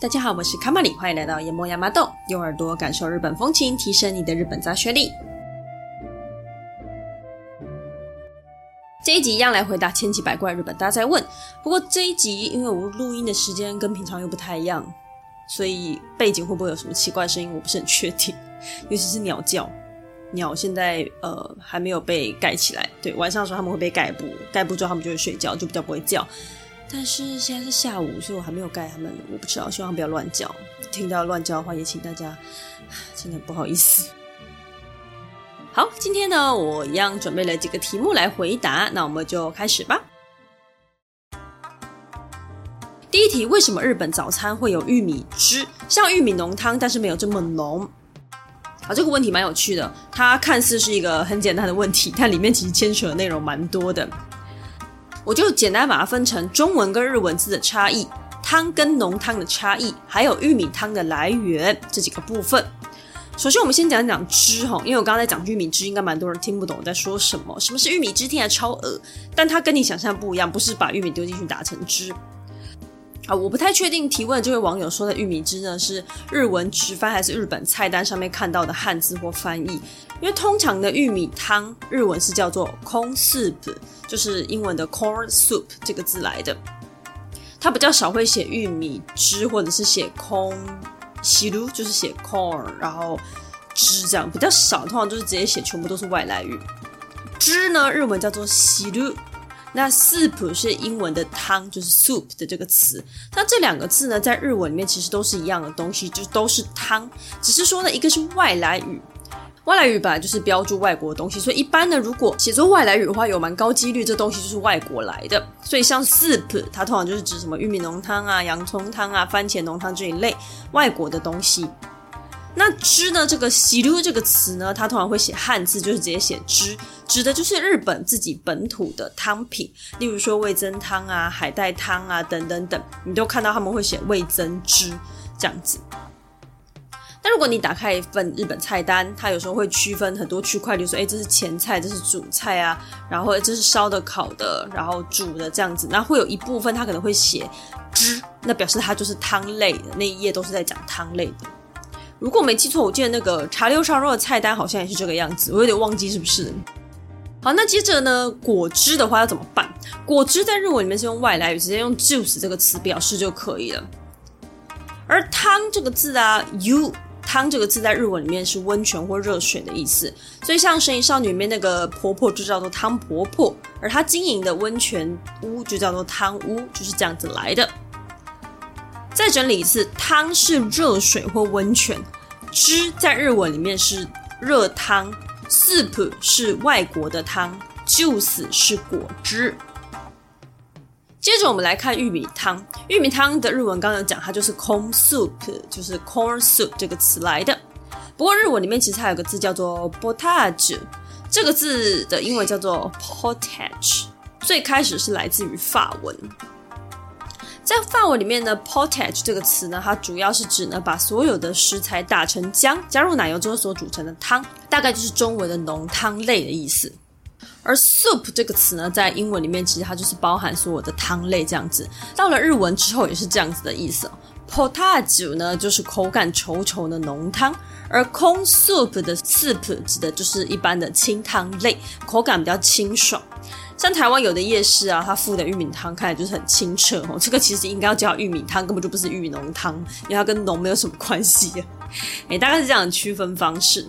大家好，我是卡玛里，欢迎来到研磨亚麻豆，用耳朵感受日本风情，提升你的日本杂学力。这一集一样来回答千奇百怪日本大家在问。不过这一集因为我录音的时间跟平常又不太一样，所以背景会不会有什么奇怪声音，我不是很确定，尤其是鸟叫。鸟现在呃还没有被盖起来，对，晚上的时候他们会被盖布，盖布之后他们就会睡觉，就比较不会叫。但是现在是下午，所以我还没有盖他们，我不知道，希望他们不要乱叫。听到乱叫的话，也请大家真的不好意思。好，今天呢，我一样准备了几个题目来回答，那我们就开始吧。第一题，为什么日本早餐会有玉米汁，像玉米浓汤，但是没有这么浓？好，这个问题蛮有趣的。它看似是一个很简单的问题，但里面其实牵扯的内容蛮多的。我就简单把它分成中文跟日文字的差异、汤跟浓汤的差异，还有玉米汤的来源这几个部分。首先，我们先讲讲汁哈，因为我刚刚在讲玉米汁，应该蛮多人听不懂我在说什么。什么是玉米汁？听起来超恶，但它跟你想象不一样，不是把玉米丢进去打成汁。啊，我不太确定提问这位网友说的玉米汁呢，是日文直翻还是日本菜单上面看到的汉字或翻译？因为通常的玉米汤日文是叫做 corn soup，就是英文的 corn soup 这个字来的。它比较少会写玉米汁，或者是写 corn 西鲁，就是写 corn 然后汁这样比较少，通常就是直接写全部都是外来语。汁呢，日文叫做西鲁。那 soup 是英文的汤，就是 soup 的这个词。那这两个字呢，在日文里面其实都是一样的东西，就都是汤，只是说呢，一个是外来语，外来语本来就是标注外国的东西，所以一般呢，如果写作外来语的话，有蛮高几率这东西就是外国来的。所以像 soup，它通常就是指什么玉米浓汤啊、洋葱汤啊、番茄浓汤这一类外国的东西。那汁呢？这个“喜噜”这个词呢，它通常会写汉字，就是直接写汁，指的就是日本自己本土的汤品，例如说味增汤啊、海带汤啊等等等，你都看到他们会写味增汁这样子。那如果你打开一份日本菜单，它有时候会区分很多区块，比如说，哎，这是前菜，这是主菜啊，然后这是烧的、烤的，然后煮的这样子，那会有一部分它可能会写汁，那表示它就是汤类的，那一页都是在讲汤类的。如果我没记错，我记得那个茶六烧肉的菜单好像也是这个样子，我有点忘记是不是。好，那接着呢，果汁的话要怎么办？果汁在日文里面是用外来语，直接用 juice 这个词表示就可以了。而汤这个字啊，u 汤这个字在日文里面是温泉或热水的意思，所以像《神隐少女》里面那个婆婆就叫做汤婆婆，而她经营的温泉屋就叫做汤屋，就是这样子来的。再整理一次，汤是热水或温泉，汁在日文里面是热汤，soup 是外国的汤，juice 是果汁。接着我们来看玉米汤，玉米汤的日文刚刚有讲，它就是 corn soup，就是 corn soup 这个词来的。不过日文里面其实还有个字叫做 potage，这个字的英文叫做 potage，最开始是来自于法文。在法文里面呢，potage 这个词呢，它主要是指呢，把所有的食材打成浆，加入奶油之后所煮成的汤，大概就是中文的浓汤类的意思。而 soup 这个词呢，在英文里面其实它就是包含所有的汤类这样子。到了日文之后也是这样子的意思。potage 呢，就是口感稠稠的浓汤，而空 soup 的 soup 指的就是一般的清汤类，口感比较清爽。像台湾有的夜市啊，它附的玉米汤看起来就是很清澈哦。这个其实应该要叫玉米汤，根本就不是玉米浓汤，因为它跟浓没有什么关系啊。诶，大概是这样的区分方式。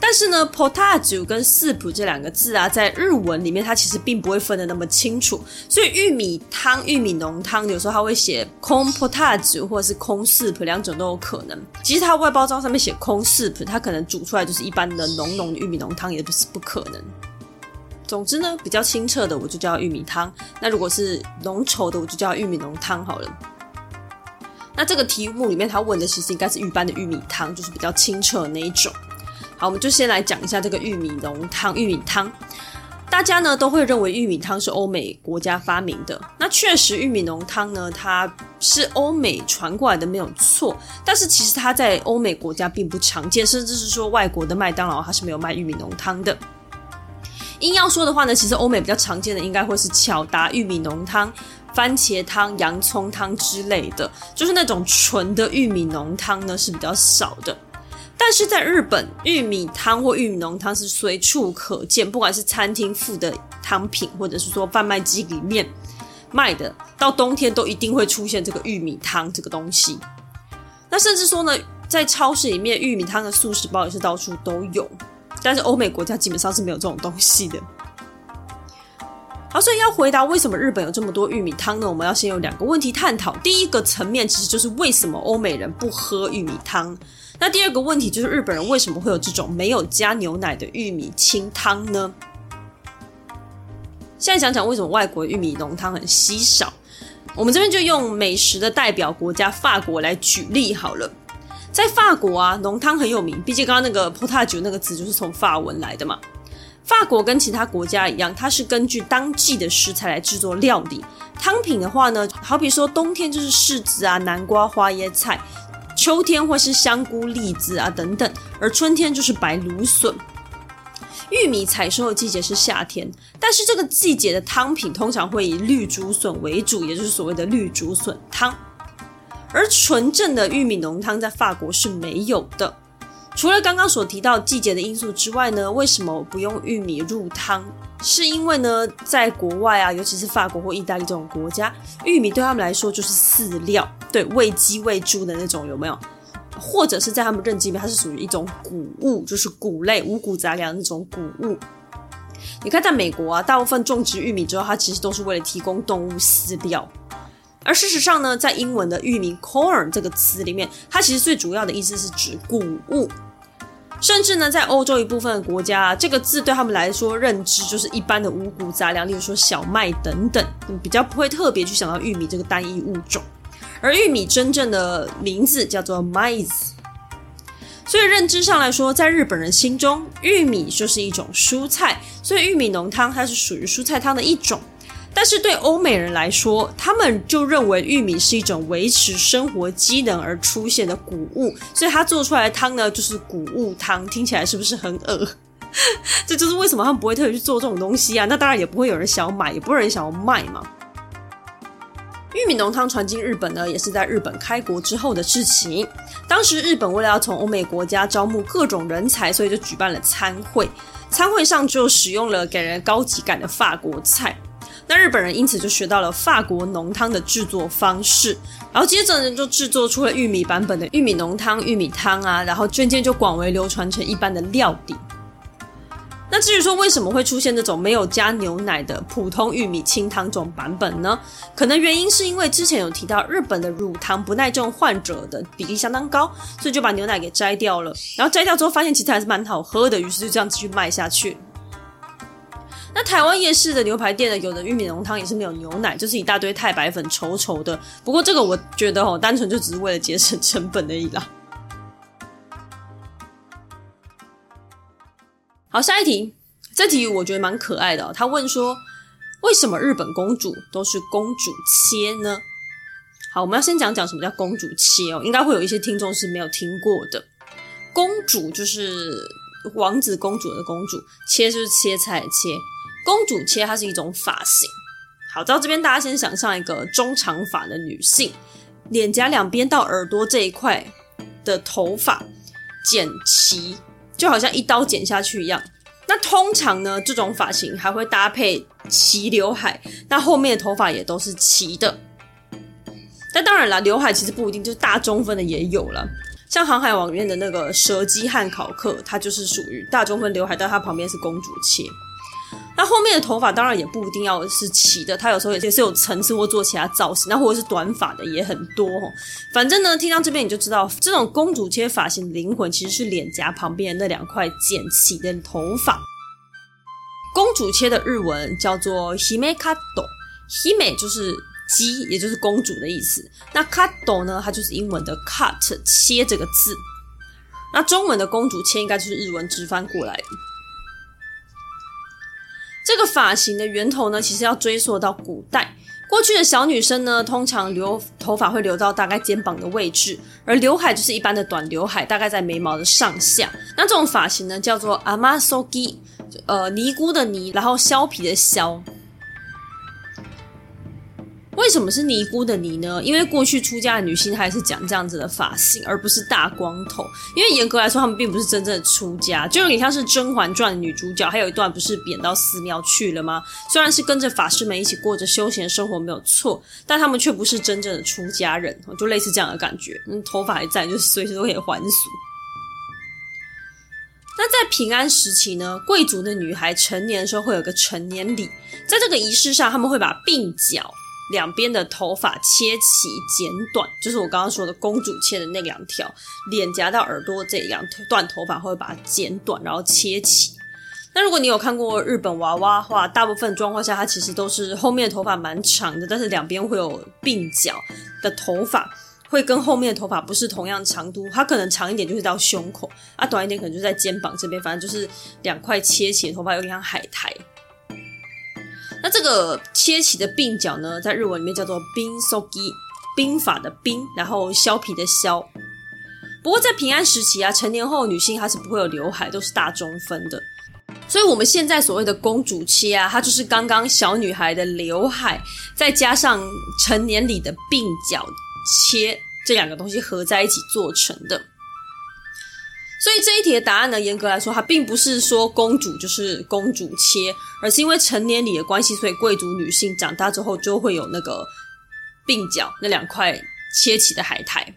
但是呢，potage 跟 soup 这两个字啊，在日文里面它其实并不会分得那么清楚。所以玉米汤、玉米浓汤，有时候它会写空 potage 或者是 corn soup，两种都有可能。其实它外包装上面写 corn soup，它可能煮出来就是一般的浓浓的玉米浓汤，也不是不可能。总之呢，比较清澈的我就叫玉米汤。那如果是浓稠的，我就叫玉米浓汤好了。那这个题目里面他问的其实应该是一般的玉米汤，就是比较清澈的那一种。好，我们就先来讲一下这个玉米浓汤、玉米汤。大家呢都会认为玉米汤是欧美国家发明的。那确实，玉米浓汤呢，它是欧美传过来的，没有错。但是其实它在欧美国家并不常见，甚至是说外国的麦当劳它是没有卖玉米浓汤的。硬要说的话呢，其实欧美比较常见的应该会是巧达玉米浓汤、番茄汤、洋葱汤之类的，就是那种纯的玉米浓汤呢是比较少的。但是在日本，玉米汤或玉米浓汤是随处可见，不管是餐厅附的汤品，或者是说贩卖机里面卖的，到冬天都一定会出现这个玉米汤这个东西。那甚至说呢，在超市里面，玉米汤的速食包也是到处都有。但是欧美国家基本上是没有这种东西的。好，所以要回答为什么日本有这么多玉米汤呢？我们要先有两个问题探讨。第一个层面其实就是为什么欧美人不喝玉米汤。那第二个问题就是日本人为什么会有这种没有加牛奶的玉米清汤呢？现在讲讲为什么外国玉米浓汤很稀少。我们这边就用美食的代表国家法国来举例好了。在法国啊，浓汤很有名，毕竟刚刚那个 potage 那个字就是从法文来的嘛。法国跟其他国家一样，它是根据当季的食材来制作料理。汤品的话呢，好比说冬天就是柿子啊、南瓜、花椰菜。秋天会是香菇、栗子啊等等，而春天就是白芦笋。玉米采收的季节是夏天，但是这个季节的汤品通常会以绿竹笋为主，也就是所谓的绿竹笋汤。而纯正的玉米浓汤在法国是没有的。除了刚刚所提到季节的因素之外呢，为什么不用玉米入汤？是因为呢，在国外啊，尤其是法国或意大利这种国家，玉米对他们来说就是饲料，对，喂鸡喂猪的那种，有没有？或者是在他们认知里面，它是属于一种谷物，就是谷类、五谷杂粮那种谷物。你看，在美国啊，大部分种植玉米之后，它其实都是为了提供动物饲料。而事实上呢，在英文的玉米 corn 这个词里面，它其实最主要的意思是指谷物。甚至呢，在欧洲一部分的国家，这个字对他们来说认知就是一般的五谷杂粮，例如说小麦等等，比较不会特别去想到玉米这个单一物种。而玉米真正的名字叫做 maize，所以认知上来说，在日本人心中，玉米就是一种蔬菜，所以玉米浓汤它是属于蔬菜汤的一种。但是对欧美人来说，他们就认为玉米是一种维持生活机能而出现的谷物，所以他做出来的汤呢，就是谷物汤。听起来是不是很恶？这就是为什么他们不会特别去做这种东西啊？那当然也不会有人想要买，也不会有人想要卖嘛。玉米浓汤传进日本呢，也是在日本开国之后的事情。当时日本为了要从欧美国家招募各种人才，所以就举办了餐会。餐会上就使用了给人高级感的法国菜。那日本人因此就学到了法国浓汤的制作方式，然后接着呢就制作出了玉米版本的玉米浓汤、玉米汤啊，然后渐渐就广为流传成一般的料理。那至于说为什么会出现这种没有加牛奶的普通玉米清汤这种版本呢？可能原因是因为之前有提到日本的乳糖不耐症患者的比例相当高，所以就把牛奶给摘掉了。然后摘掉之后发现其实还是蛮好喝的，于是就这样继续卖下去。那台湾夜市的牛排店呢，有的玉米浓汤也是没有牛奶，就是一大堆太白粉，稠稠的。不过这个我觉得哦，单纯就只是为了节省成本而已啦。好，下一题，这题我觉得蛮可爱的。他问说，为什么日本公主都是公主切呢？好，我们要先讲讲什么叫公主切哦，应该会有一些听众是没有听过的。公主就是王子公主的公主，切就是切菜切。公主切，它是一种发型。好，到这边大家先想象一个中长发的女性，脸颊两边到耳朵这一块的头发剪齐，就好像一刀剪下去一样。那通常呢，这种发型还会搭配齐刘海，那后面的头发也都是齐的。但当然啦，刘海其实不一定，就是大中分的也有了。像《航海王》里面的那个蛇姬汉考克，他就是属于大中分刘海，但他旁边是公主切。那后面的头发当然也不一定要是齐的，它有时候也是有层次或做其他造型，那或者是短发的也很多。反正呢，听到这边你就知道，这种公主切发型的灵魂其实是脸颊旁边的那两块剪齐的头发。公主切的日文叫做 hime kato，hime 就是姬，也就是公主的意思。那 kato 呢，它就是英文的 cut 切这个字。那中文的公主切应该就是日文直翻过来的。这个发型的源头呢，其实要追溯到古代。过去的小女生呢，通常留头发会留到大概肩膀的位置，而刘海就是一般的短刘海，大概在眉毛的上下。那这种发型呢，叫做 amasogi。呃尼姑的尼，然后削皮的削。为什么是尼姑的尼呢？因为过去出家的女性还是讲这样子的发型，而不是大光头。因为严格来说，她们并不是真正的出家，就有点像是《甄嬛传》女主角，还有一段不是贬到寺庙去了吗？虽然是跟着法师们一起过着休闲生活没有错，但她们却不是真正的出家人，就类似这样的感觉。嗯，头发还在，就是随时都可以还俗。那在平安时期呢，贵族的女孩成年的时候会有个成年礼，在这个仪式上，他们会把鬓角。两边的头发切齐剪短，就是我刚刚说的公主切的那两条，脸颊到耳朵这两段头发会把它剪短，然后切齐。那如果你有看过日本娃娃的话，大部分状况下它其实都是后面的头发蛮长的，但是两边会有鬓角的头发会跟后面的头发不是同样长度，它可能长一点就是到胸口，啊短一点可能就在肩膀这边，反正就是两块切齐的头发有点像海苔。那这个切齐的鬓角呢，在日文里面叫做鬓剃き，鬓发的鬓，然后削皮的削。不过在平安时期啊，成年后女性她是不会有刘海，都是大中分的。所以我们现在所谓的公主切啊，它就是刚刚小女孩的刘海，再加上成年礼的鬓角切这两个东西合在一起做成的。所以这一题的答案呢，严格来说，它并不是说公主就是公主切，而是因为成年礼的关系，所以贵族女性长大之后就会有那个鬓角那两块切起的海苔。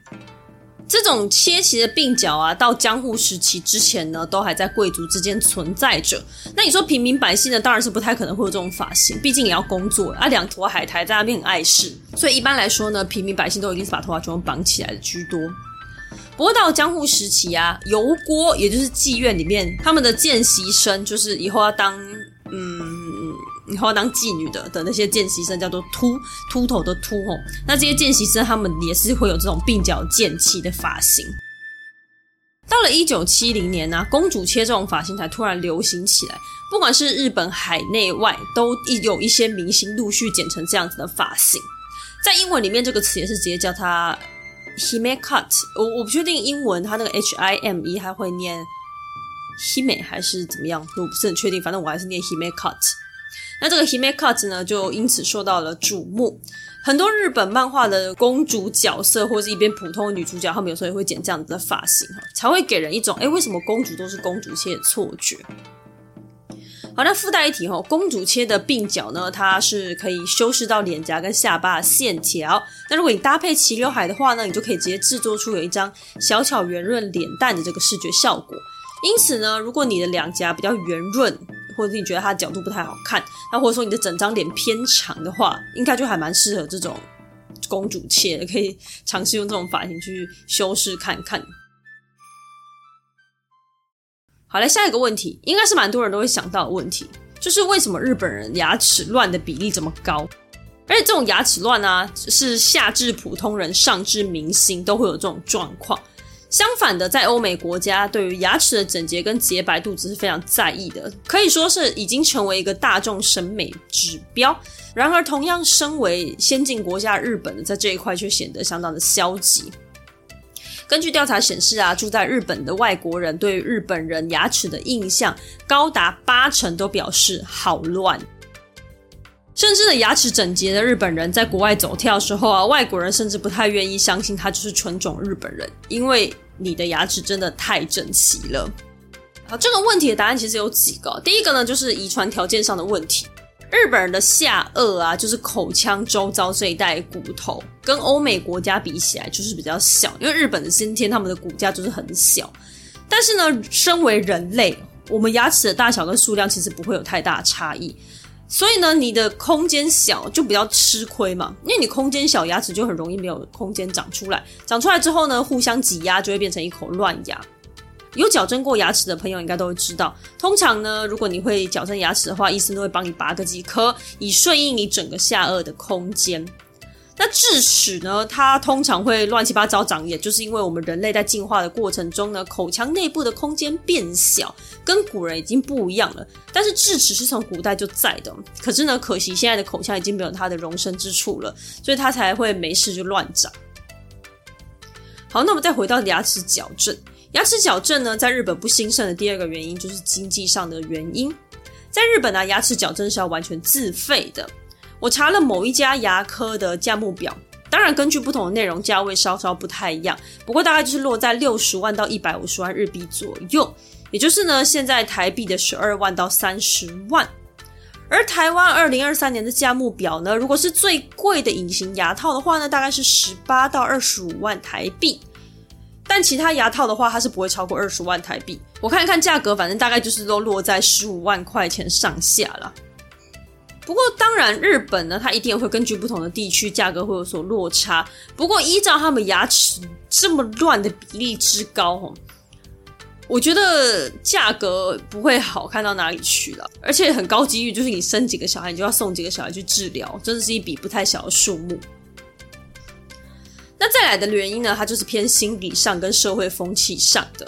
这种切齐的鬓角啊，到江户时期之前呢，都还在贵族之间存在着。那你说平民百姓呢，当然是不太可能会有这种发型，毕竟也要工作啊，两坨海苔在那边很碍事。所以一般来说呢，平民百姓都一定是把头发全部绑起来的居多。不过到江户时期啊，油锅也就是妓院里面，他们的见习生就是以后要当嗯，以后要当妓女的的那些见习生，叫做秃秃头的秃吼。那这些见习生他们也是会有这种鬓角渐齐的发型。到了一九七零年呢、啊，公主切这种发型才突然流行起来。不管是日本海内外，都有一些明星陆续剪成这样子的发型。在英文里面，这个词也是直接叫它。Hime cut，我我不确定英文它那个 H I M E 还会念 Hime 还是怎么样，我不是很确定。反正我还是念 Hime cut。那这个 Hime cut 呢，就因此受到了瞩目。很多日本漫画的公主角色，或者是一边普通的女主角，她们有时候也会剪这样子的发型，才会给人一种哎，为什么公主都是公主切的错觉。好，那附带一提哈，公主切的鬓角呢，它是可以修饰到脸颊跟下巴的线条。那如果你搭配齐刘海的话呢，你就可以直接制作出有一张小巧圆润脸蛋的这个视觉效果。因此呢，如果你的两颊比较圆润，或者你觉得它的角度不太好看，那或者说你的整张脸偏长的话，应该就还蛮适合这种公主切，可以尝试用这种发型去修饰看看。好，来下一个问题，应该是蛮多人都会想到的问题，就是为什么日本人牙齿乱的比例这么高？而且这种牙齿乱啊，是下至普通人，上至明星都会有这种状况。相反的，在欧美国家，对于牙齿的整洁跟洁白度只是非常在意的，可以说是已经成为一个大众审美指标。然而，同样身为先进国家日本的，在这一块却显得相当的消极。根据调查显示啊，住在日本的外国人对日本人牙齿的印象高达八成都表示好乱，甚至呢，牙齿整洁的日本人在国外走跳时候啊，外国人甚至不太愿意相信他就是纯种日本人，因为你的牙齿真的太整齐了。啊，这个问题的答案其实有几个，第一个呢，就是遗传条件上的问题。日本人的下颚啊，就是口腔周遭这一带骨头，跟欧美国家比起来就是比较小，因为日本的先天他们的骨架就是很小。但是呢，身为人类，我们牙齿的大小跟数量其实不会有太大差异，所以呢，你的空间小就比较吃亏嘛，因为你空间小，牙齿就很容易没有空间长出来，长出来之后呢，互相挤压就会变成一口乱牙。有矫正过牙齿的朋友应该都会知道，通常呢，如果你会矫正牙齿的话，医生都会帮你拔个几颗，以顺应你整个下颚的空间。那智齿呢，它通常会乱七八糟长，也就是因为我们人类在进化的过程中呢，口腔内部的空间变小，跟古人已经不一样了。但是智齿是从古代就在的，可是呢，可惜现在的口腔已经没有它的容身之处了，所以它才会没事就乱长。好，那我们再回到牙齿矫正。牙齿矫正呢，在日本不兴盛的第二个原因就是经济上的原因。在日本呢、啊，牙齿矫正是要完全自费的。我查了某一家牙科的价目表，当然根据不同的内容，价位稍稍不太一样，不过大概就是落在六十万到一百五十万日币左右，也就是呢，现在台币的十二万到三十万。而台湾二零二三年的价目表呢，如果是最贵的隐形牙套的话呢，大概是十八到二十五万台币。但其他牙套的话，它是不会超过二十万台币。我看一看价格，反正大概就是都落在十五万块钱上下了。不过当然，日本呢，它一定会根据不同的地区价格会有所落差。不过依照他们牙齿这么乱的比例之高，我觉得价格不会好看到哪里去了，而且很高几率就是你生几个小孩，你就要送几个小孩去治疗，真的是一笔不太小的数目。那再来的原因呢，它就是偏心理上跟社会风气上的。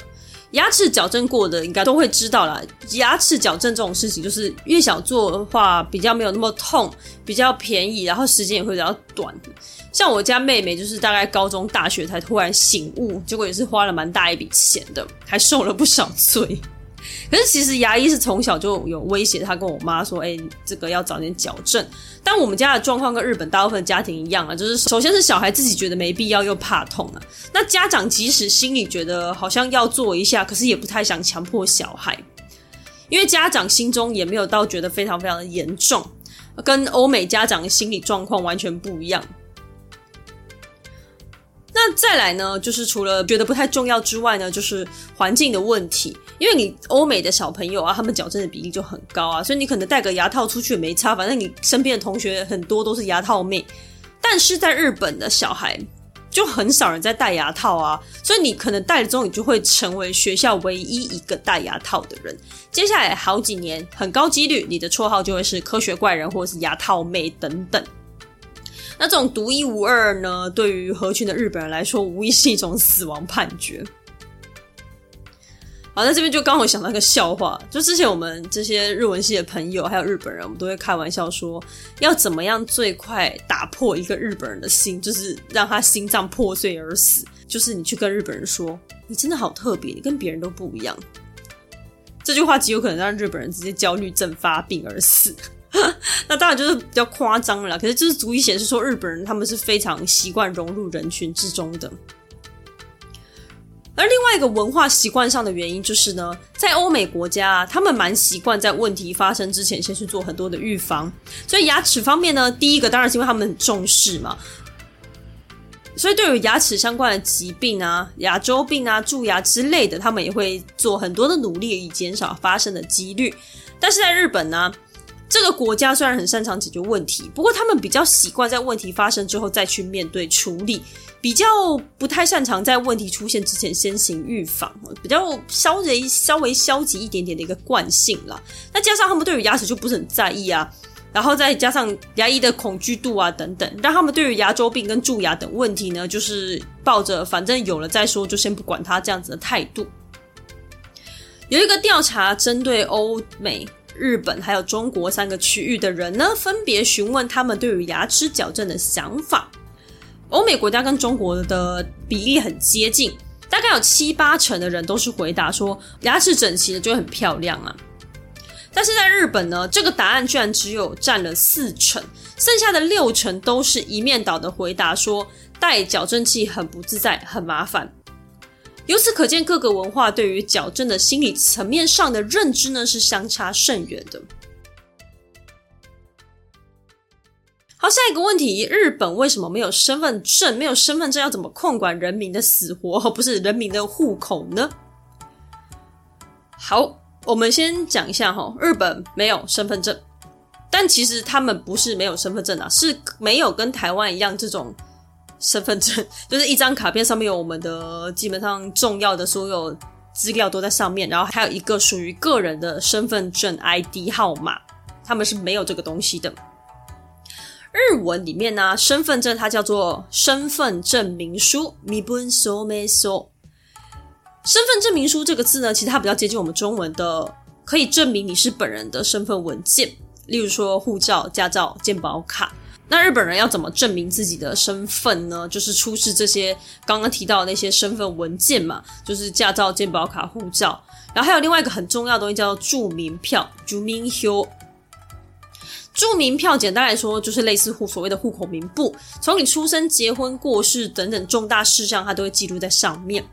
牙齿矫正过的应该都会知道啦，牙齿矫正这种事情就是越小做的话比较没有那么痛，比较便宜，然后时间也会比较短。像我家妹妹就是大概高中、大学才突然醒悟，结果也是花了蛮大一笔钱的，还受了不少罪。可是其实牙医是从小就有威胁他跟我妈说：“哎、这个要早点矫正。”但我们家的状况跟日本大部分家庭一样啊，就是首先是小孩自己觉得没必要又怕痛啊，那家长即使心里觉得好像要做一下，可是也不太想强迫小孩，因为家长心中也没有到觉得非常非常的严重，跟欧美家长的心理状况完全不一样。那再来呢，就是除了觉得不太重要之外呢，就是环境的问题。因为你欧美的小朋友啊，他们矫正的比例就很高啊，所以你可能戴个牙套出去也没差，反正你身边的同学很多都是牙套妹。但是在日本的小孩就很少人在戴牙套啊，所以你可能戴了之后，你就会成为学校唯一一个戴牙套的人。接下来好几年，很高几率你的绰号就会是科学怪人或者是牙套妹等等。那这种独一无二呢，对于合群的日本人来说，无疑是一种死亡判决。好，在这边就刚好想到一个笑话，就之前我们这些日文系的朋友，还有日本人，我们都会开玩笑说，要怎么样最快打破一个日本人的心，就是让他心脏破碎而死，就是你去跟日本人说，你真的好特别，你跟别人都不一样。这句话极有可能让日本人直接焦虑症发病而死。那当然就是比较夸张了，可是就是足以显示说日本人他们是非常习惯融入人群之中的。而另外一个文化习惯上的原因就是呢，在欧美国家，他们蛮习惯在问题发生之前先去做很多的预防。所以牙齿方面呢，第一个当然是因为他们很重视嘛，所以对于牙齿相关的疾病啊、牙周病啊、蛀牙之类的，他们也会做很多的努力以减少发生的几率。但是在日本呢，这个国家虽然很擅长解决问题，不过他们比较习惯在问题发生之后再去面对处理，比较不太擅长在问题出现之前先行预防，比较稍微稍微消极一点点的一个惯性啦。那加上他们对于牙齿就不是很在意啊，然后再加上牙医的恐惧度啊等等，让他们对于牙周病跟蛀牙等问题呢，就是抱着反正有了再说，就先不管它这样子的态度。有一个调查针对欧美。日本还有中国三个区域的人呢，分别询问他们对于牙齿矫正的想法。欧美国家跟中国的比例很接近，大概有七八成的人都是回答说牙齿整齐的就很漂亮啊。但是在日本呢，这个答案居然只有占了四成，剩下的六成都是一面倒的回答说戴矫正器很不自在，很麻烦。由此可见，各个文化对于矫正的心理层面上的认知呢，是相差甚远的。好，下一个问题：日本为什么没有身份证？没有身份证要怎么控管人民的死活？不是人民的户口呢？好，我们先讲一下哈，日本没有身份证，但其实他们不是没有身份证啊，是没有跟台湾一样这种。身份证 就是一张卡片，上面有我们的基本上重要的所有资料都在上面，然后还有一个属于个人的身份证 ID 号码，他们是没有这个东西的。日文里面呢，身份证它叫做身份证明书，身分证明书。身份证明书这个字呢，其实它比较接近我们中文的，可以证明你是本人的身份文件，例如说护照、驾照、健保卡。那日本人要怎么证明自己的身份呢？就是出示这些刚刚提到的那些身份文件嘛，就是驾照、健保卡、护照，然后还有另外一个很重要的东西叫做住民票 j u m i n h u。住民票简单来说就是类似户所谓的户口名簿，从你出生、结婚、过世等等重大事项，它都会记录在上面。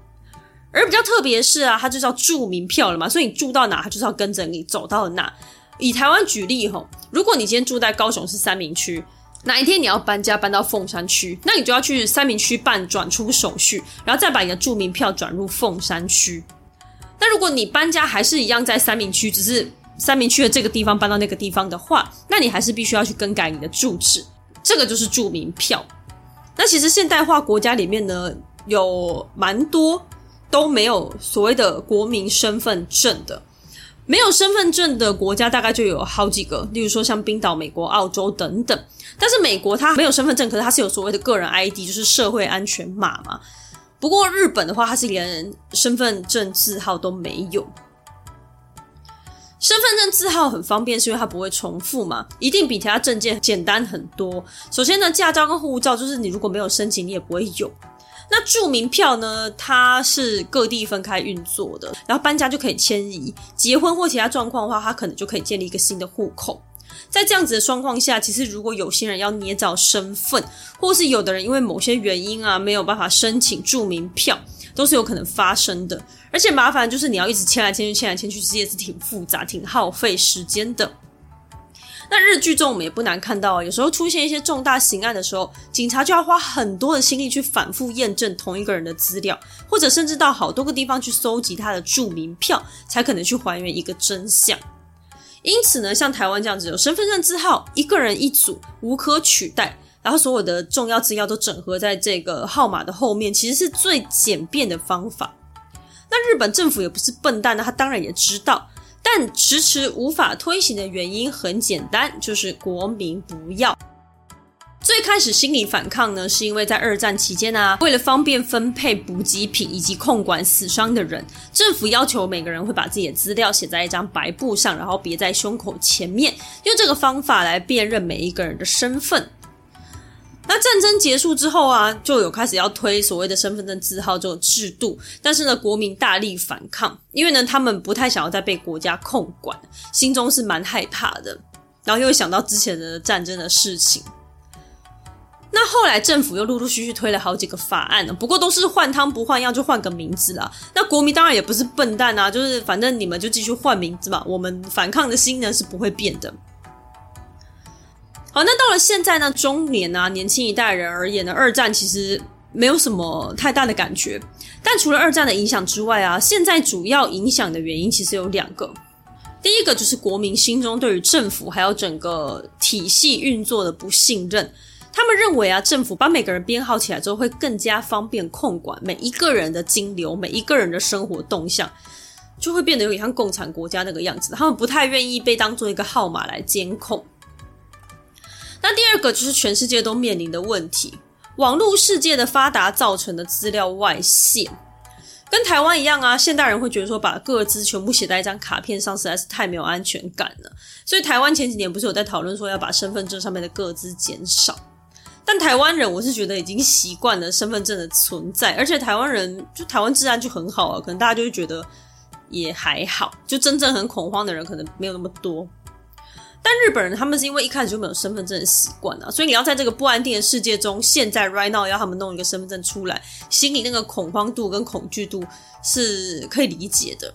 而比较特别是啊，它就叫住民票了嘛，所以你住到哪，它就是要跟着你走到哪。以台湾举例吼，如果你今天住在高雄市三民区。哪一天你要搬家搬到凤山区，那你就要去三民区办转出手续，然后再把你的住民票转入凤山区。那如果你搬家还是一样在三民区，只是三民区的这个地方搬到那个地方的话，那你还是必须要去更改你的住址，这个就是住民票。那其实现代化国家里面呢，有蛮多都没有所谓的国民身份证的。没有身份证的国家大概就有好几个，例如说像冰岛、美国、澳洲等等。但是美国它没有身份证，可是它是有所谓的个人 ID，就是社会安全码嘛。不过日本的话，它是连身份证字号都没有。身份证字号很方便，是因为它不会重复嘛，一定比其他证件简单很多。首先呢，驾照跟护照就是你如果没有申请，你也不会有。那住民票呢，它是各地分开运作的，然后搬家就可以迁移，结婚或其他状况的话，它可能就可以建立一个新的户口。在这样子的状况下，其实如果有些人要捏造身份，或是有的人因为某些原因啊没有办法申请住民票，都是有可能发生的。而且麻烦就是你要一直迁来迁去，迁来迁去，其实也是挺复杂、挺耗费时间的。那日剧中我们也不难看到啊，有时候出现一些重大刑案的时候，警察就要花很多的心力去反复验证同一个人的资料，或者甚至到好多个地方去搜集他的住民票，才可能去还原一个真相。因此呢，像台湾这样子有身份证字号，一个人一组，无可取代，然后所有的重要资料都整合在这个号码的后面，其实是最简便的方法。那日本政府也不是笨蛋，那他当然也知道，但迟迟无法推行的原因很简单，就是国民不要。最开始心理反抗呢，是因为在二战期间啊，为了方便分配补给品以及控管死伤的人，政府要求每个人会把自己的资料写在一张白布上，然后别在胸口前面，用这个方法来辨认每一个人的身份。那战争结束之后啊，就有开始要推所谓的身份证字号这种制度，但是呢，国民大力反抗，因为呢，他们不太想要再被国家控管，心中是蛮害怕的，然后又想到之前的战争的事情。那后来政府又陆陆续续推了好几个法案呢，不过都是换汤不换药，就换个名字啦。那国民当然也不是笨蛋啊，就是反正你们就继续换名字嘛，我们反抗的心呢是不会变的。好，那到了现在呢，中年啊，年轻一代人而言呢，二战其实没有什么太大的感觉。但除了二战的影响之外啊，现在主要影响的原因其实有两个。第一个就是国民心中对于政府还有整个体系运作的不信任。他们认为啊，政府把每个人编号起来之后，会更加方便控管每一个人的金流，每一个人的生活动向，就会变得有点像共产国家那个样子。他们不太愿意被当做一个号码来监控。那第二个就是全世界都面临的问题，网络世界的发达造成的资料外泄，跟台湾一样啊。现代人会觉得说，把个资全部写在一张卡片上，实在是太没有安全感了。所以台湾前几年不是有在讨论说，要把身份证上面的个资减少。但台湾人，我是觉得已经习惯了身份证的存在，而且台湾人就台湾治安就很好啊，可能大家就会觉得也还好，就真正很恐慌的人可能没有那么多。但日本人他们是因为一开始就没有身份证的习惯啊，所以你要在这个不安定的世界中，现在 right now 要他们弄一个身份证出来，心里那个恐慌度跟恐惧度是可以理解的。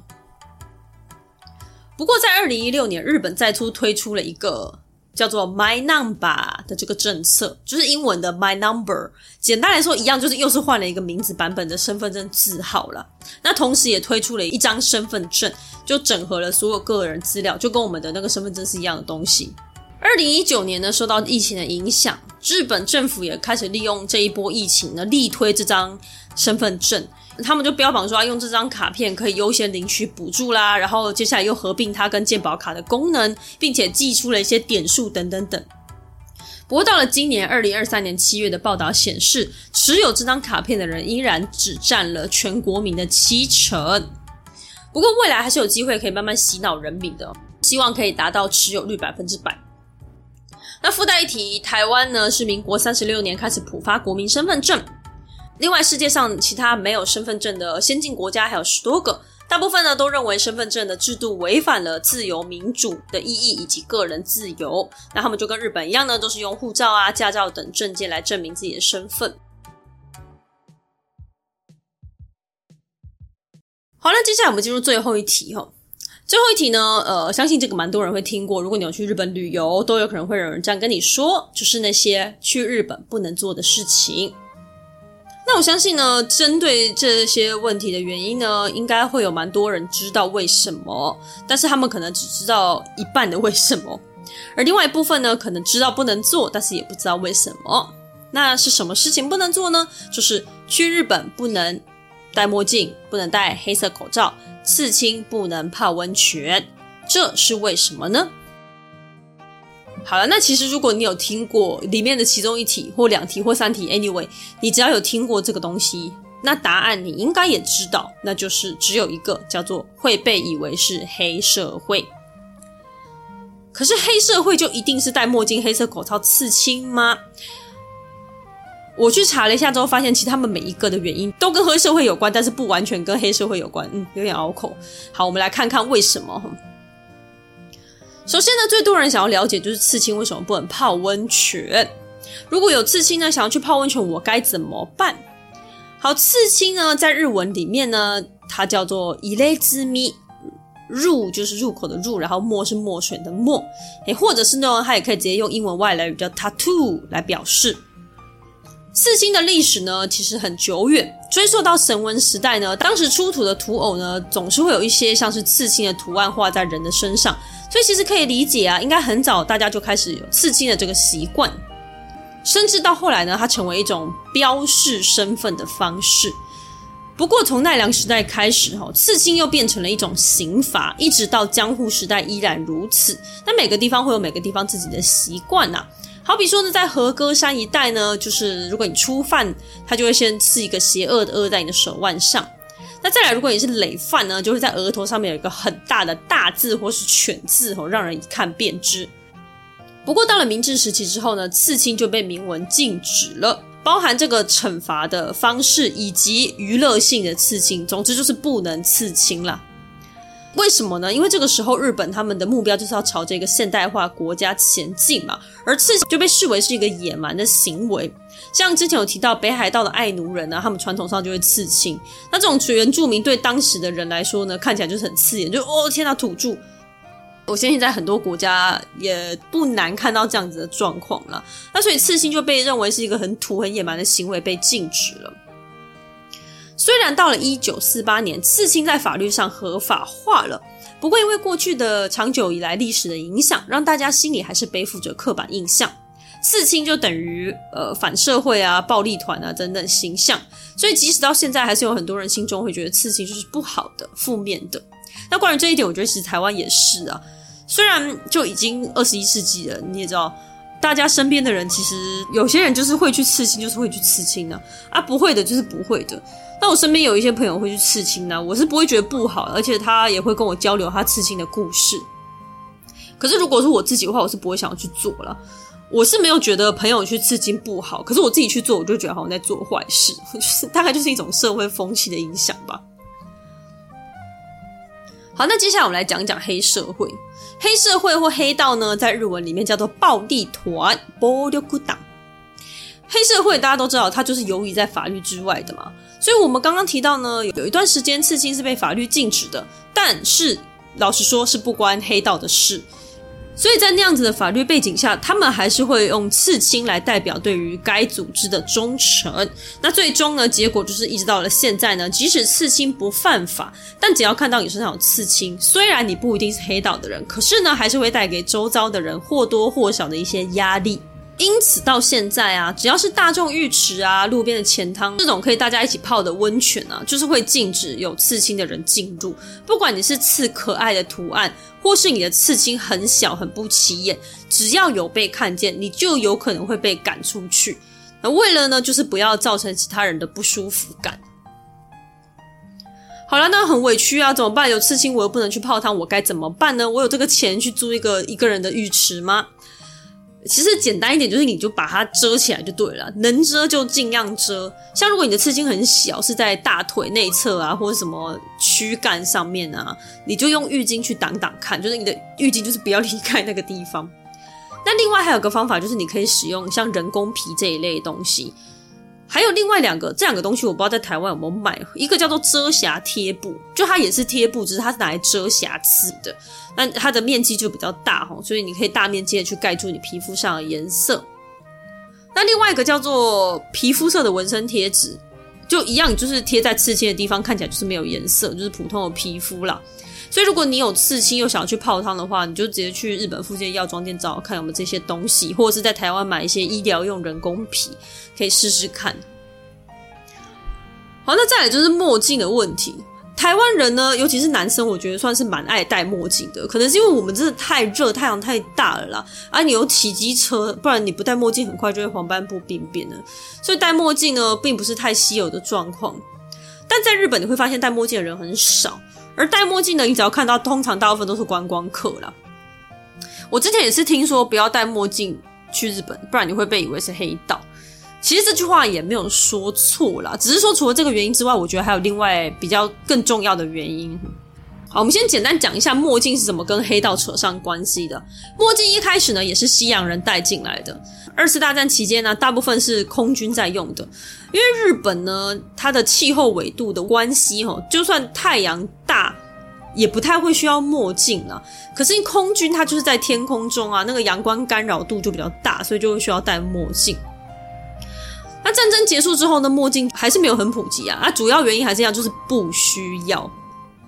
不过在二零一六年，日本再出推出了一个。叫做 My Number 的这个政策，就是英文的 My Number。简单来说，一样就是又是换了一个名字版本的身份证字号了。那同时也推出了一张身份证，就整合了所有个人资料，就跟我们的那个身份证是一样的东西。二零一九年呢，受到疫情的影响，日本政府也开始利用这一波疫情呢，力推这张身份证。他们就标榜说，用这张卡片可以优先领取补助啦，然后接下来又合并它跟健保卡的功能，并且寄出了一些点数等等等。不过到了今年二零二三年七月的报道显示，持有这张卡片的人依然只占了全国民的七成。不过未来还是有机会可以慢慢洗脑人民的，希望可以达到持有率百分之百。那附带一提，台湾呢是民国三十六年开始普发国民身份证。另外，世界上其他没有身份证的先进国家还有十多个，大部分呢都认为身份证的制度违反了自由民主的意义以及个人自由。那他们就跟日本一样呢，都是用护照啊、驾照等证件来证明自己的身份。好了，那接下来我们进入最后一题哈。最后一题呢，呃，相信这个蛮多人会听过。如果你有去日本旅游，都有可能会有人这样跟你说，就是那些去日本不能做的事情。那我相信呢，针对这些问题的原因呢，应该会有蛮多人知道为什么，但是他们可能只知道一半的为什么，而另外一部分呢，可能知道不能做，但是也不知道为什么。那是什么事情不能做呢？就是去日本不能戴墨镜，不能戴黑色口罩，刺青不能泡温泉，这是为什么呢？好了，那其实如果你有听过里面的其中一题或两题或三题，anyway，你只要有听过这个东西，那答案你应该也知道，那就是只有一个，叫做会被以为是黑社会。可是黑社会就一定是戴墨镜、黑色口罩、刺青吗？我去查了一下之后，发现其实他们每一个的原因都跟黑社会有关，但是不完全跟黑社会有关，嗯，有点拗口。好，我们来看看为什么。首先呢，最多人想要了解就是刺青为什么不能泡温泉？如果有刺青呢，想要去泡温泉，我该怎么办？好，刺青呢，在日文里面呢，它叫做入れ墨，入就是入口的入，然后墨是墨水的墨，诶，或者是呢，它也可以直接用英文外来语叫 tattoo 来表示。刺青的历史呢，其实很久远，追溯到神文时代呢，当时出土的土偶呢，总是会有一些像是刺青的图案画在人的身上，所以其实可以理解啊，应该很早大家就开始有刺青的这个习惯，甚至到后来呢，它成为一种标示身份的方式。不过从奈良时代开始，哈，刺青又变成了一种刑罚，一直到江户时代依然如此。那每个地方会有每个地方自己的习惯呐。好比说呢，在和歌山一带呢，就是如果你初犯，他就会先刺一个邪恶的恶在你的手腕上。那再来，如果你是累犯呢，就会在额头上面有一个很大的大字或是犬字，吼，让人一看便知。不过到了明治时期之后呢，刺青就被明文禁止了，包含这个惩罚的方式以及娱乐性的刺青，总之就是不能刺青了。为什么呢？因为这个时候日本他们的目标就是要朝着一个现代化国家前进嘛，而刺青就被视为是一个野蛮的行为。像之前有提到北海道的爱奴人呢，他们传统上就会刺青。那这种原住民对当时的人来说呢，看起来就是很刺眼，就哦天哪，土著！我相信在很多国家也不难看到这样子的状况了。那所以刺青就被认为是一个很土、很野蛮的行为，被禁止了。虽然到了一九四八年，刺青在法律上合法化了，不过因为过去的长久以来历史的影响，让大家心里还是背负着刻板印象，刺青就等于呃反社会啊、暴力团啊等等形象，所以即使到现在，还是有很多人心中会觉得刺青就是不好的、负面的。那关于这一点，我觉得其实台湾也是啊，虽然就已经二十一世纪了，你也知道。大家身边的人，其实有些人就是会去刺青，就是会去刺青的啊，啊，不会的，就是不会的。那我身边有一些朋友会去刺青呢，我是不会觉得不好，而且他也会跟我交流他刺青的故事。可是如果是我自己的话，我是不会想要去做了。我是没有觉得朋友去刺青不好，可是我自己去做，我就觉得好像在做坏事，就是大概就是一种社会风气的影响吧。好，那接下来我们来讲一讲黑社会。黑社会或黑道呢，在日文里面叫做暴力团，暴力党。黑社会大家都知道，它就是游移在法律之外的嘛。所以我们刚刚提到呢，有一段时间刺青是被法律禁止的，但是老实说，是不关黑道的事。所以在那样子的法律背景下，他们还是会用刺青来代表对于该组织的忠诚。那最终呢，结果就是一直到了现在呢，即使刺青不犯法，但只要看到你身上有刺青，虽然你不一定是黑道的人，可是呢，还是会带给周遭的人或多或少的一些压力。因此到现在啊，只要是大众浴池啊、路边的钱汤这种可以大家一起泡的温泉啊，就是会禁止有刺青的人进入。不管你是刺可爱的图案，或是你的刺青很小很不起眼，只要有被看见，你就有可能会被赶出去。那为了呢，就是不要造成其他人的不舒服感。好了，那很委屈啊，怎么办？有刺青我又不能去泡汤，我该怎么办呢？我有这个钱去租一个一个人的浴池吗？其实简单一点，就是你就把它遮起来就对了，能遮就尽量遮。像如果你的刺青很小，是在大腿内侧啊，或者什么躯干上面啊，你就用浴巾去挡挡看，就是你的浴巾就是不要离开那个地方。那另外还有个方法，就是你可以使用像人工皮这一类的东西。还有另外两个，这两个东西我不知道在台湾有没有卖。一个叫做遮瑕贴布，就它也是贴布，只是它是拿来遮瑕疵的。那它的面积就比较大哈，所以你可以大面积的去盖住你皮肤上的颜色。那另外一个叫做皮肤色的纹身贴纸，就一样，就是贴在刺青的地方，看起来就是没有颜色，就是普通的皮肤啦。所以如果你有刺青又想要去泡汤的话，你就直接去日本附近的药妆店找看有没有这些东西，或者是在台湾买一些医疗用人工皮。可以试试看。好，那再来就是墨镜的问题。台湾人呢，尤其是男生，我觉得算是蛮爱戴墨镜的。可能是因为我们真的太热，太阳太大了啦。啊、你有骑机车，不然你不戴墨镜，很快就会黄斑部病变了。所以戴墨镜呢，并不是太稀有的状况。但在日本，你会发现戴墨镜的人很少。而戴墨镜的，你只要看到，通常大部分都是观光客啦。我之前也是听说，不要戴墨镜去日本，不然你会被以为是黑道。其实这句话也没有说错啦，只是说除了这个原因之外，我觉得还有另外比较更重要的原因。好，我们先简单讲一下墨镜是怎么跟黑道扯上关系的。墨镜一开始呢，也是西洋人带进来的。二次大战期间呢，大部分是空军在用的，因为日本呢，它的气候纬度的关系，哈，就算太阳大，也不太会需要墨镜啊。可是空军它就是在天空中啊，那个阳光干扰度就比较大，所以就会需要戴墨镜。那战争结束之后呢，墨镜还是没有很普及啊。啊，主要原因还是一样，就是不需要。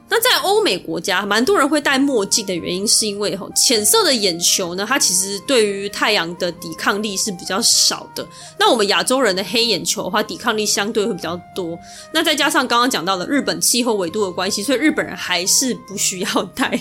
那在欧美国家，蛮多人会戴墨镜的原因，是因为吼浅色的眼球呢，它其实对于太阳的抵抗力是比较少的。那我们亚洲人的黑眼球的话，抵抗力相对会比较多。那再加上刚刚讲到的日本气候纬度的关系，所以日本人还是不需要戴。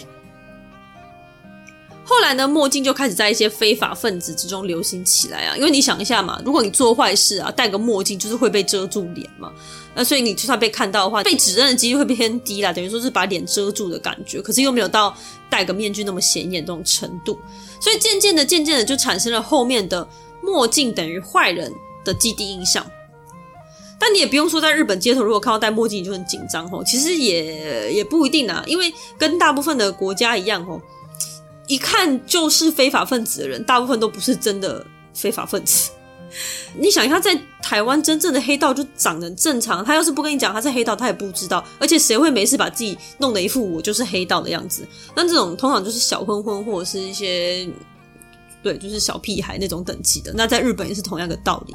后来呢，墨镜就开始在一些非法分子之中流行起来啊。因为你想一下嘛，如果你做坏事啊，戴个墨镜就是会被遮住脸嘛。那所以你就算被看到的话，被指认的几率会偏低啦。等于说是把脸遮住的感觉，可是又没有到戴个面具那么显眼这种程度。所以渐渐的、渐渐的就产生了后面的墨镜等于坏人的基地印象。但你也不用说，在日本街头如果看到戴墨镜，你就很紧张吼。其实也也不一定啊，因为跟大部分的国家一样吼。一看就是非法分子的人，大部分都不是真的非法分子。你想一下，在台湾真正的黑道就长得正常，他要是不跟你讲他是黑道，他也不知道。而且谁会没事把自己弄得一副我就是黑道的样子？那这种通常就是小混混或者是一些对，就是小屁孩那种等级的。那在日本也是同样的道理。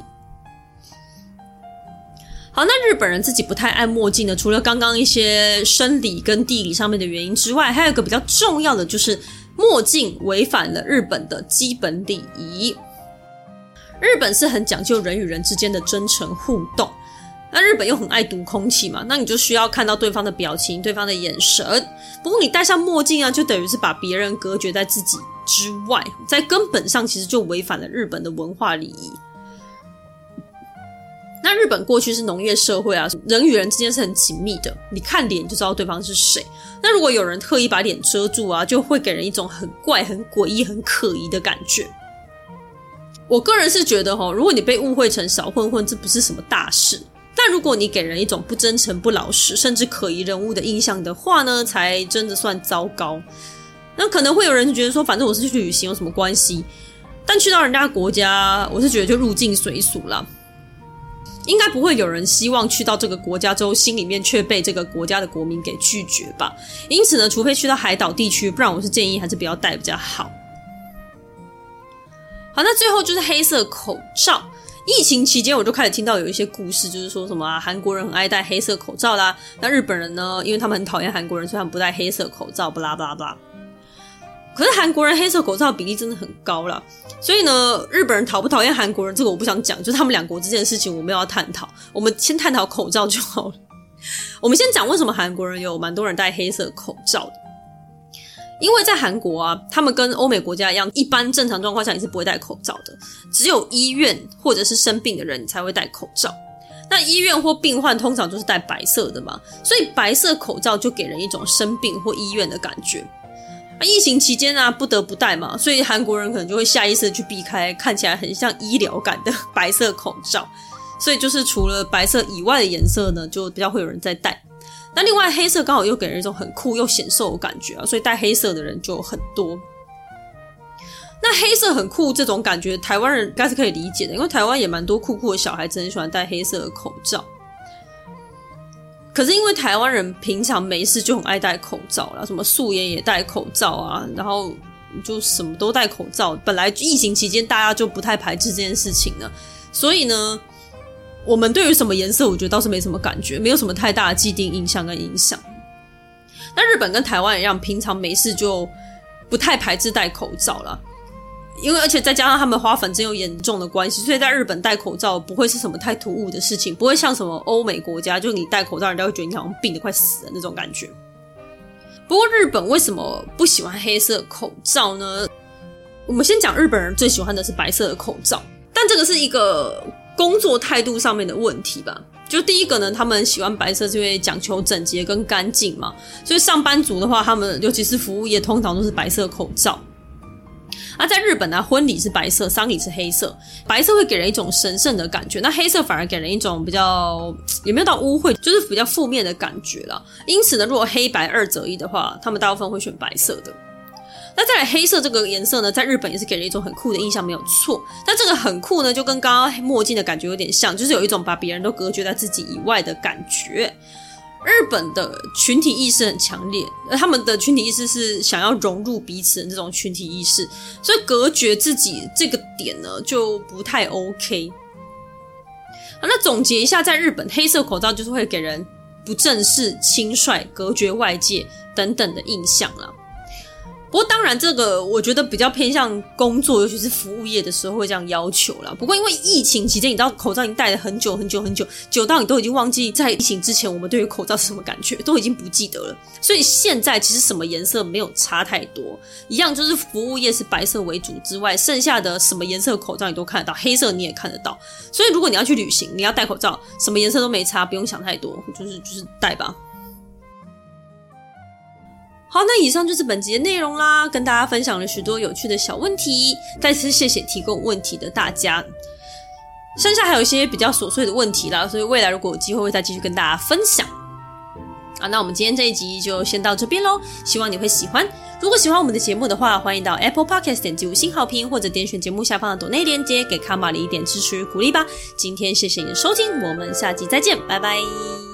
好，那日本人自己不太爱墨镜的，除了刚刚一些生理跟地理上面的原因之外，还有一个比较重要的就是。墨镜违反了日本的基本礼仪。日本是很讲究人与人之间的真诚互动，那日本又很爱读空气嘛，那你就需要看到对方的表情、对方的眼神。不过你戴上墨镜啊，就等于是把别人隔绝在自己之外，在根本上其实就违反了日本的文化礼仪。那日本过去是农业社会啊，人与人之间是很紧密的，你看脸就知道对方是谁。那如果有人特意把脸遮住啊，就会给人一种很怪、很诡异、很可疑的感觉。我个人是觉得齁，如果你被误会成小混混，这不是什么大事。但如果你给人一种不真诚、不老实，甚至可疑人物的印象的话呢，才真的算糟糕。那可能会有人觉得说，反正我是去旅行，有什么关系？但去到人家国家，我是觉得就入境随俗了。应该不会有人希望去到这个国家之后，心里面却被这个国家的国民给拒绝吧？因此呢，除非去到海岛地区，不然我是建议还是不要戴比较好。好，那最后就是黑色口罩。疫情期间，我就开始听到有一些故事，就是说什么啊，韩国人很爱戴黑色口罩啦。那日本人呢，因为他们很讨厌韩国人，所以他们不戴黑色口罩，不啦不啦不啦。可是韩国人黑色口罩比例真的很高啦，所以呢，日本人讨不讨厌韩国人这个我不想讲，就是他们两国之间的事情我们要探讨，我们先探讨口罩就好了。我们先讲为什么韩国人有蛮多人戴黑色口罩的，因为在韩国啊，他们跟欧美国家一样，一般正常状况下你是不会戴口罩的，只有医院或者是生病的人你才会戴口罩。那医院或病患通常都是戴白色的嘛，所以白色口罩就给人一种生病或医院的感觉。疫情期间啊，不得不戴嘛，所以韩国人可能就会下意识去避开看起来很像医疗感的 白色口罩。所以就是除了白色以外的颜色呢，就比较会有人在戴。那另外黑色刚好又给人一种很酷又显瘦的感觉啊，所以戴黑色的人就很多。那黑色很酷这种感觉，台湾人应该是可以理解的，因为台湾也蛮多酷酷的小孩子很喜欢戴黑色的口罩。可是因为台湾人平常没事就很爱戴口罩啦，什么素颜也戴口罩啊，然后就什么都戴口罩。本来疫情期间大家就不太排斥这件事情呢，所以呢，我们对于什么颜色，我觉得倒是没什么感觉，没有什么太大的既定印象跟影响。那日本跟台湾一样，平常没事就不太排斥戴口罩啦。因为而且再加上他们花粉症有严重的关系，所以在日本戴口罩不会是什么太突兀的事情，不会像什么欧美国家，就你戴口罩，人家会觉得你好像病得快死了那种感觉。不过日本为什么不喜欢黑色口罩呢？我们先讲日本人最喜欢的是白色的口罩，但这个是一个工作态度上面的问题吧。就第一个呢，他们喜欢白色是因为讲求整洁跟干净嘛，所以上班族的话，他们尤其是服务业，通常都是白色口罩。啊，在日本呢，婚礼是白色，丧礼是黑色。白色会给人一种神圣的感觉，那黑色反而给人一种比较也没有到污秽，就是比较负面的感觉啦。因此呢，如果黑白二择一的话，他们大部分会选白色的。那再来黑色这个颜色呢，在日本也是给人一种很酷的印象，没有错。但这个很酷呢，就跟刚刚墨镜的感觉有点像，就是有一种把别人都隔绝在自己以外的感觉。日本的群体意识很强烈，而他们的群体意识是想要融入彼此的这种群体意识，所以隔绝自己这个点呢就不太 OK。那总结一下，在日本，黑色口罩就是会给人不正式、轻率、隔绝外界等等的印象了。不过当然，这个我觉得比较偏向工作，尤其是服务业的时候会这样要求啦。不过因为疫情期间，你知道口罩已经戴了很久很久很久，久到你都已经忘记在疫情之前我们对于口罩是什么感觉，都已经不记得了。所以现在其实什么颜色没有差太多，一样就是服务业是白色为主之外，剩下的什么颜色口罩你都看得到，黑色你也看得到。所以如果你要去旅行，你要戴口罩，什么颜色都没差，不用想太多，就是就是戴吧。好，那以上就是本集的内容啦，跟大家分享了许多有趣的小问题。再次谢谢提供问题的大家。剩下还有一些比较琐碎的问题啦，所以未来如果有机会会再继续跟大家分享。啊，那我们今天这一集就先到这边喽，希望你会喜欢。如果喜欢我们的节目的话，欢迎到 Apple Podcast 点击五星好评，或者点选节目下方的抖内链接，给卡玛里一点支持与鼓励吧。今天谢谢你的收听，我们下集再见，拜拜。